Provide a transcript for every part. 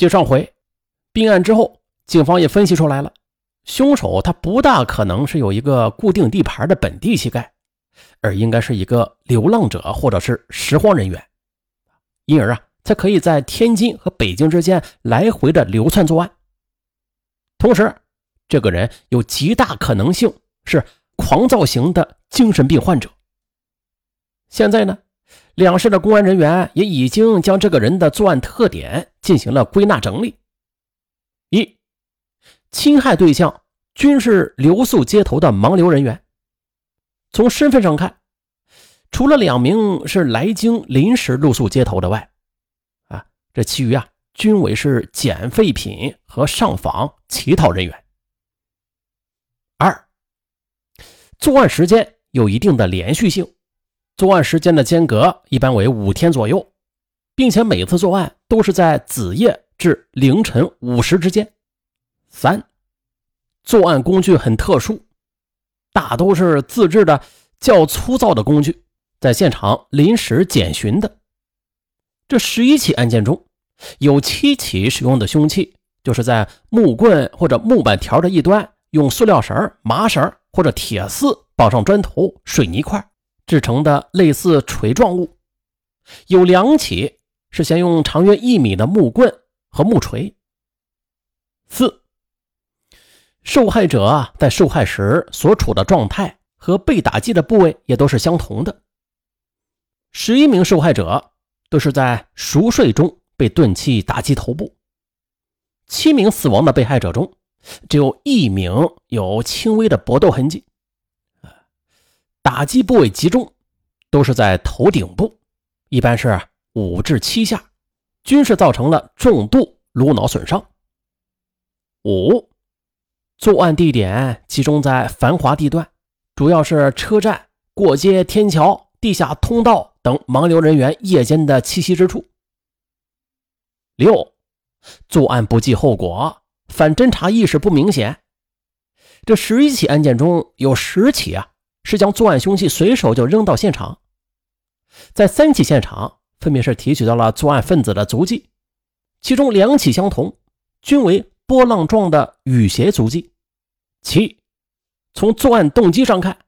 接上回并案之后，警方也分析出来了，凶手他不大可能是有一个固定地盘的本地乞丐，而应该是一个流浪者或者是拾荒人员，因而啊，才可以在天津和北京之间来回的流窜作案。同时，这个人有极大可能性是狂躁型的精神病患者。现在呢？两市的公安人员也已经将这个人的作案特点进行了归纳整理。一，侵害对象均是留宿街头的盲流人员。从身份上看，除了两名是来京临时露宿街头的外，啊，这其余啊均为是捡废品和上访乞讨人员。二，作案时间有一定的连续性。作案时间的间隔一般为五天左右，并且每次作案都是在子夜至凌晨五时之间。三，作案工具很特殊，大都是自制的较粗糙的工具，在现场临时捡寻的。这十一起案件中，有七起使用的凶器就是在木棍或者木板条的一端用塑料绳、麻绳或者铁丝绑上砖头、水泥块。制成的类似锤状物，有两起是先用长约一米的木棍和木锤。四，受害者啊在受害时所处的状态和被打击的部位也都是相同的。十一名受害者都是在熟睡中被钝器打击头部，七名死亡的被害者中，只有一名有轻微的搏斗痕迹。打击部位集中，都是在头顶部，一般是五至七下，均是造成了重度颅脑损伤。五，作案地点集中在繁华地段，主要是车站、过街天桥、地下通道等盲流人员夜间的栖息之处。六，作案不计后果，反侦查意识不明显。这十一起案件中有十起啊。是将作案凶器随手就扔到现场，在三起现场分别是提取到了作案分子的足迹，其中两起相同，均为波浪状的雨鞋足迹。七，从作案动机上看，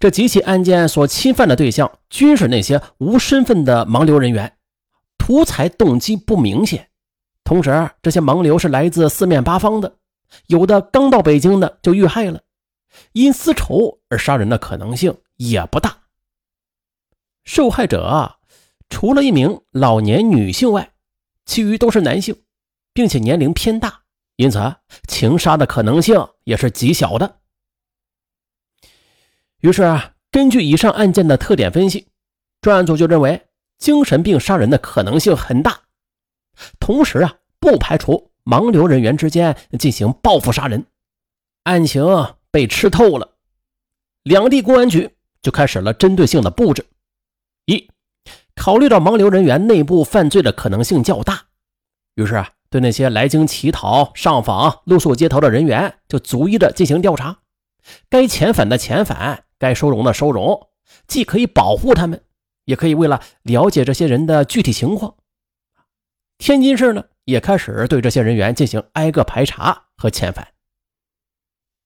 这几起案件所侵犯的对象均是那些无身份的盲流人员，图财动机不明显。同时，这些盲流是来自四面八方的，有的刚到北京的就遇害了。因私仇而杀人的可能性也不大。受害者除了一名老年女性外，其余都是男性，并且年龄偏大，因此情杀的可能性也是极小的。于是啊，根据以上案件的特点分析，专案组就认为精神病杀人的可能性很大。同时啊，不排除盲流人员之间进行报复杀人，案情。被吃透了，两地公安局就开始了针对性的布置。一，考虑到盲流人员内部犯罪的可能性较大，于是啊，对那些来京乞讨、上访、露宿街头的人员，就逐一的进行调查。该遣返的遣返，该收容的收容，既可以保护他们，也可以为了了解这些人的具体情况。天津市呢，也开始对这些人员进行挨个排查和遣返。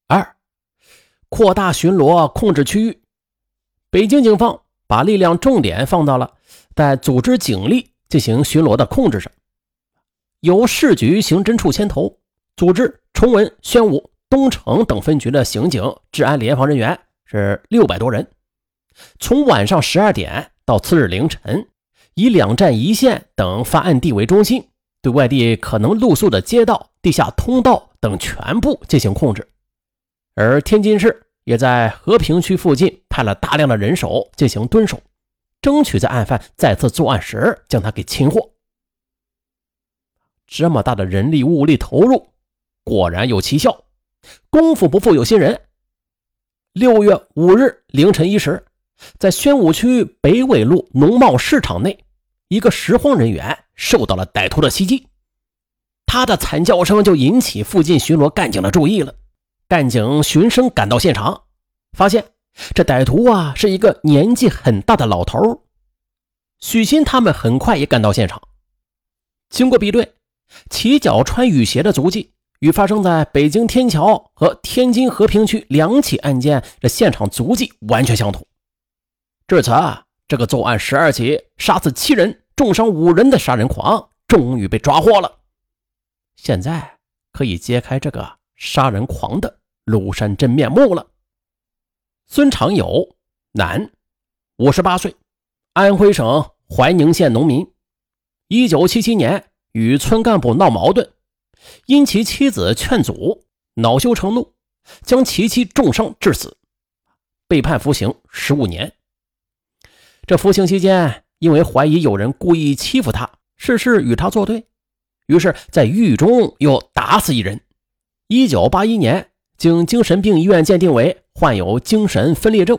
二。扩大巡逻控制区域，北京警方把力量重点放到了在组织警力进行巡逻的控制上，由市局刑侦处牵头，组织崇文、宣武、东城等分局的刑警、治安联防人员是六百多人，从晚上十二点到次日凌晨，以两站一线等发案地为中心，对外地可能露宿的街道、地下通道等全部进行控制。而天津市也在和平区附近派了大量的人手进行蹲守，争取在案犯再次作案时将他给擒获。这么大的人力物力投入，果然有奇效。功夫不负有心人。六月五日凌晨一时，在宣武区北纬路农贸市场内，一个拾荒人员受到了歹徒的袭击，他的惨叫声就引起附近巡逻干警的注意了。干警循声赶到现场，发现这歹徒啊是一个年纪很大的老头。许鑫他们很快也赶到现场，经过比对，骑脚穿雨鞋的足迹与发生在北京天桥和天津和平区两起案件的现场足迹完全相同。至此啊，这个作案十二起、杀死七人、重伤五人的杀人狂终于被抓获了。现在可以揭开这个杀人狂的庐山真面目了。孙长友，男，五十八岁，安徽省怀宁县农民。一九七七年。与村干部闹矛盾，因其妻子劝阻，恼羞成怒，将其妻重伤致死，被判服刑十五年。这服刑期间，因为怀疑有人故意欺负他，事事与他作对，于是，在狱中又打死一人。一九八一年，经精神病医院鉴定为患有精神分裂症，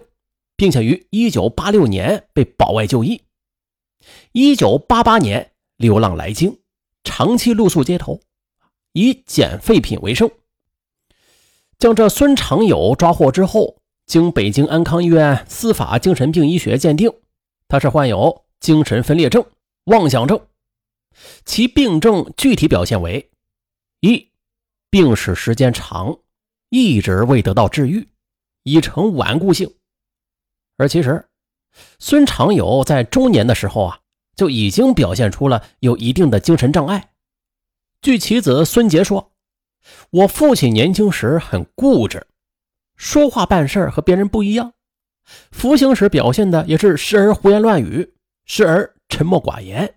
并且于一九八六年被保外就医。一九八八年流浪来京。长期露宿街头，以捡废品为生。将这孙长友抓获之后，经北京安康医院司法精神病医学鉴定，他是患有精神分裂症、妄想症。其病症具体表现为：一、病史时间长，一直未得到治愈，已成顽固性。而其实，孙长友在中年的时候啊。就已经表现出了有一定的精神障碍。据其子孙杰说：“我父亲年轻时很固执，说话办事和别人不一样。服刑时表现的也是时而胡言乱语，时而沉默寡言，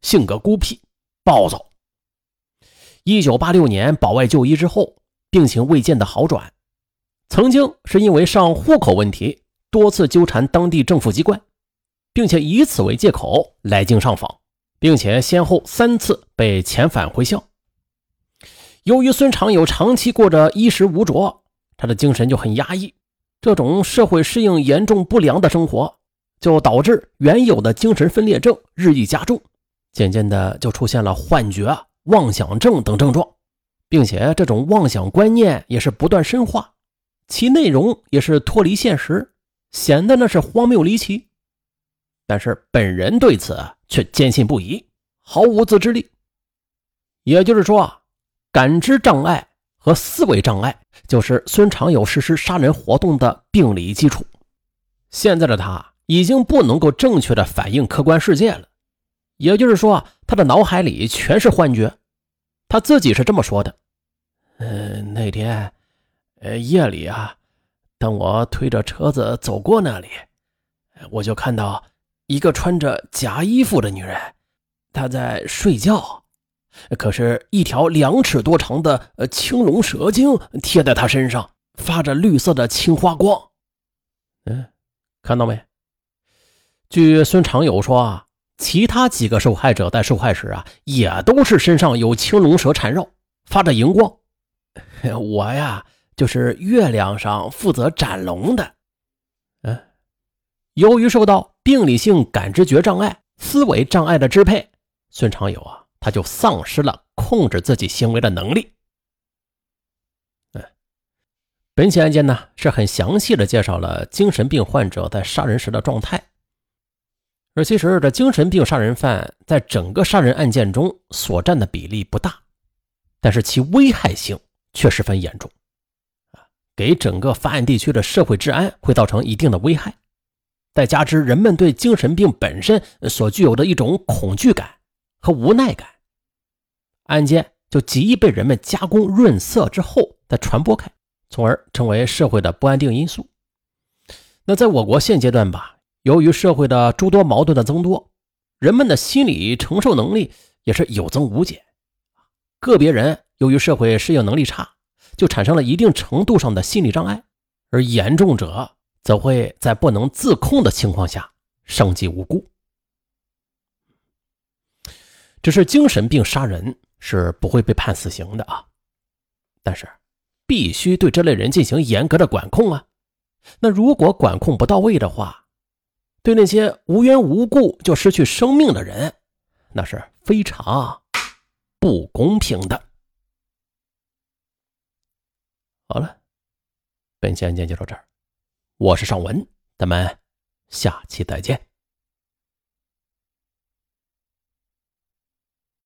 性格孤僻、暴躁。一九八六年保外就医之后，病情未见的好转。曾经是因为上户口问题，多次纠缠当地政府机关。”并且以此为借口来京上访，并且先后三次被遣返回校。由于孙长友长期过着衣食无着，他的精神就很压抑。这种社会适应严重不良的生活，就导致原有的精神分裂症日益加重，渐渐的就出现了幻觉、妄想症等症状，并且这种妄想观念也是不断深化，其内容也是脱离现实，显得那是荒谬离奇。但是本人对此却坚信不疑，毫无自制力。也就是说，感知障碍和思维障碍就是孙长友实施杀人活动的病理基础。现在的他已经不能够正确的反映客观世界了，也就是说，他的脑海里全是幻觉。他自己是这么说的：“，那天，呃，夜里啊，当我推着车子走过那里，我就看到。”一个穿着夹衣服的女人，她在睡觉，可是，一条两尺多长的青龙蛇精贴在她身上，发着绿色的青花光。嗯，看到没？据孙长友说啊，其他几个受害者在受害时啊，也都是身上有青龙蛇缠绕，发着荧光。我呀，就是月亮上负责斩龙的。嗯，由于受到。病理性感知觉障碍、思维障碍的支配，孙长友啊，他就丧失了控制自己行为的能力。嗯，本起案件呢是很详细的介绍了精神病患者在杀人时的状态，而其实这精神病杀人犯在整个杀人案件中所占的比例不大，但是其危害性却十分严重，啊，给整个发案地区的社会治安会造成一定的危害。再加之人们对精神病本身所具有的一种恐惧感和无奈感，案件就极易被人们加工润色之后再传播开，从而成为社会的不安定因素。那在我国现阶段吧，由于社会的诸多矛盾的增多，人们的心理承受能力也是有增无减。个别人由于社会适应能力差，就产生了一定程度上的心理障碍，而严重者。则会在不能自控的情况下伤及无辜。只是精神病杀人是不会被判死刑的啊，但是必须对这类人进行严格的管控啊。那如果管控不到位的话，对那些无缘无故就失去生命的人，那是非常不公平的。好了，本期案件就到这儿。我是尚文，咱们下期再见。